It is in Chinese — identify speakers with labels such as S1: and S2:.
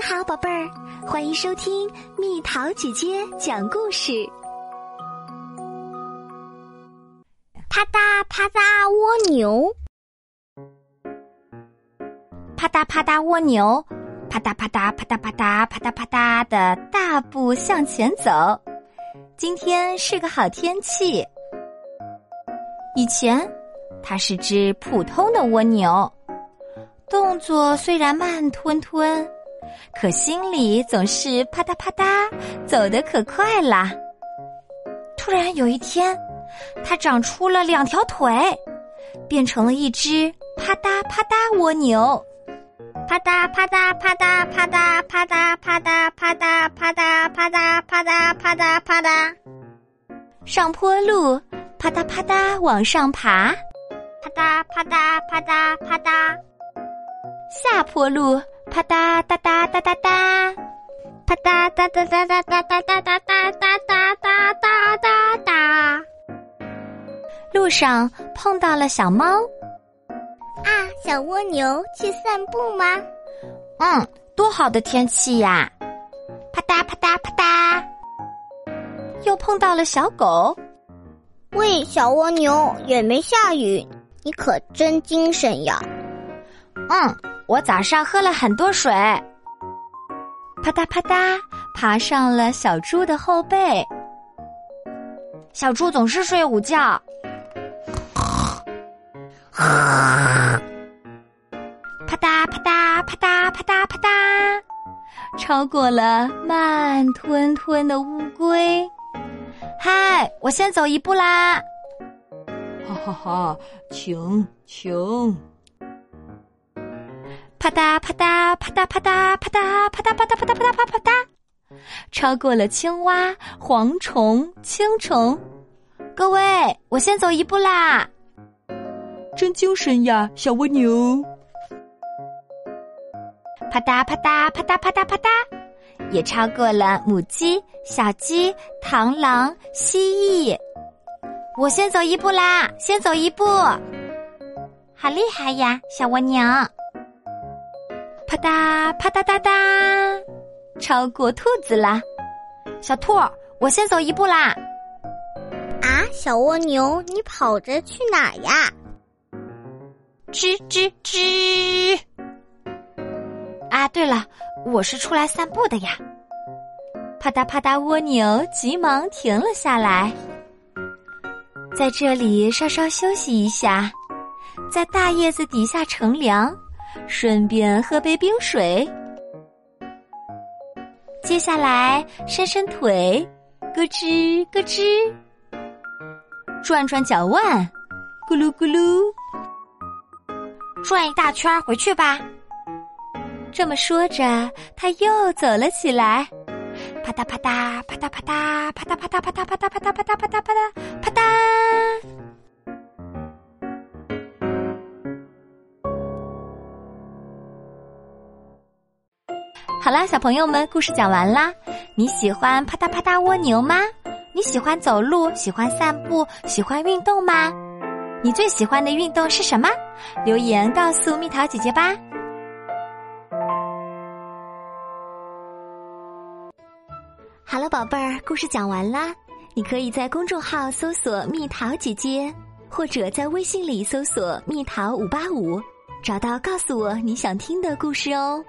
S1: 你好，宝贝儿，欢迎收听蜜桃姐姐讲故事。
S2: 啪嗒啪嗒蜗牛，啪嗒啪嗒蜗牛，啪嗒啪嗒啪嗒啪嗒啪嗒啪嗒的大步向前走。今天是个好天气。以前，它是只普通的蜗牛，动作虽然慢吞吞。可心里总是啪嗒啪嗒，走得可快啦。突然有一天，它长出了两条腿，变成了一只啪嗒啪嗒蜗牛。啪嗒啪嗒啪嗒啪嗒啪嗒啪嗒啪嗒啪嗒啪嗒啪嗒啪嗒啪嗒。上坡路，啪嗒啪嗒往上爬，啪嗒啪嗒啪嗒啪嗒。下坡路。啪嗒嗒嗒嗒嗒嗒，啪嗒嗒嗒嗒嗒嗒嗒嗒嗒嗒嗒嗒嗒嗒嗒。路上碰到了小猫，
S3: 啊，小蜗牛去散步吗？
S2: 嗯，多好的天气呀！啪嗒啪嗒啪嗒。又碰到了小狗，
S3: 喂，小蜗牛，也没下雨，你可真精神呀！
S2: 嗯。我早上喝了很多水，啪嗒啪嗒，爬上了小猪的后背。小猪总是睡午觉，啪嗒啪嗒啪嗒啪嗒啪嗒，超过了慢吞吞的乌龟。嗨，我先走一步啦！
S4: 哈哈哈，请请。
S2: 啪嗒啪嗒啪嗒啪嗒啪嗒啪嗒啪嗒啪嗒啪嗒啪啪嗒，超过了青蛙、蝗虫、青虫。各位，我先走一步啦！
S4: 真精神呀，小蜗牛！
S2: 啪嗒啪嗒啪嗒啪嗒啪嗒，也超过了母鸡、小鸡、螳螂、蜥蜴。我先走一步啦，先走一步。好厉害呀，小蜗牛！啪嗒啪嗒嗒嗒，超过兔子啦！小兔，我先走一步啦！
S3: 啊，小蜗牛，你跑着去哪呀？
S2: 吱吱吱！啊，对了，我是出来散步的呀！啪嗒啪嗒，蜗牛急忙停了下来，在这里稍稍休息一下，在大叶子底下乘凉。顺便喝杯冰水，接下来伸伸腿，咯吱咯吱，转转脚腕，咕噜咕噜，转一大圈回去吧。这么说着，他又走了起来，啪嗒啪嗒啪嗒啪嗒啪嗒啪嗒啪嗒啪嗒啪嗒啪嗒啪嗒啪嗒啪嗒。好啦，小朋友们，故事讲完啦。你喜欢啪嗒啪嗒蜗牛吗？你喜欢走路，喜欢散步，喜欢运动吗？你最喜欢的运动是什么？留言告诉蜜桃姐姐吧。
S1: 好了，宝贝儿，故事讲完啦。你可以在公众号搜索“蜜桃姐姐”，或者在微信里搜索“蜜桃五八五”，找到告诉我你想听的故事哦。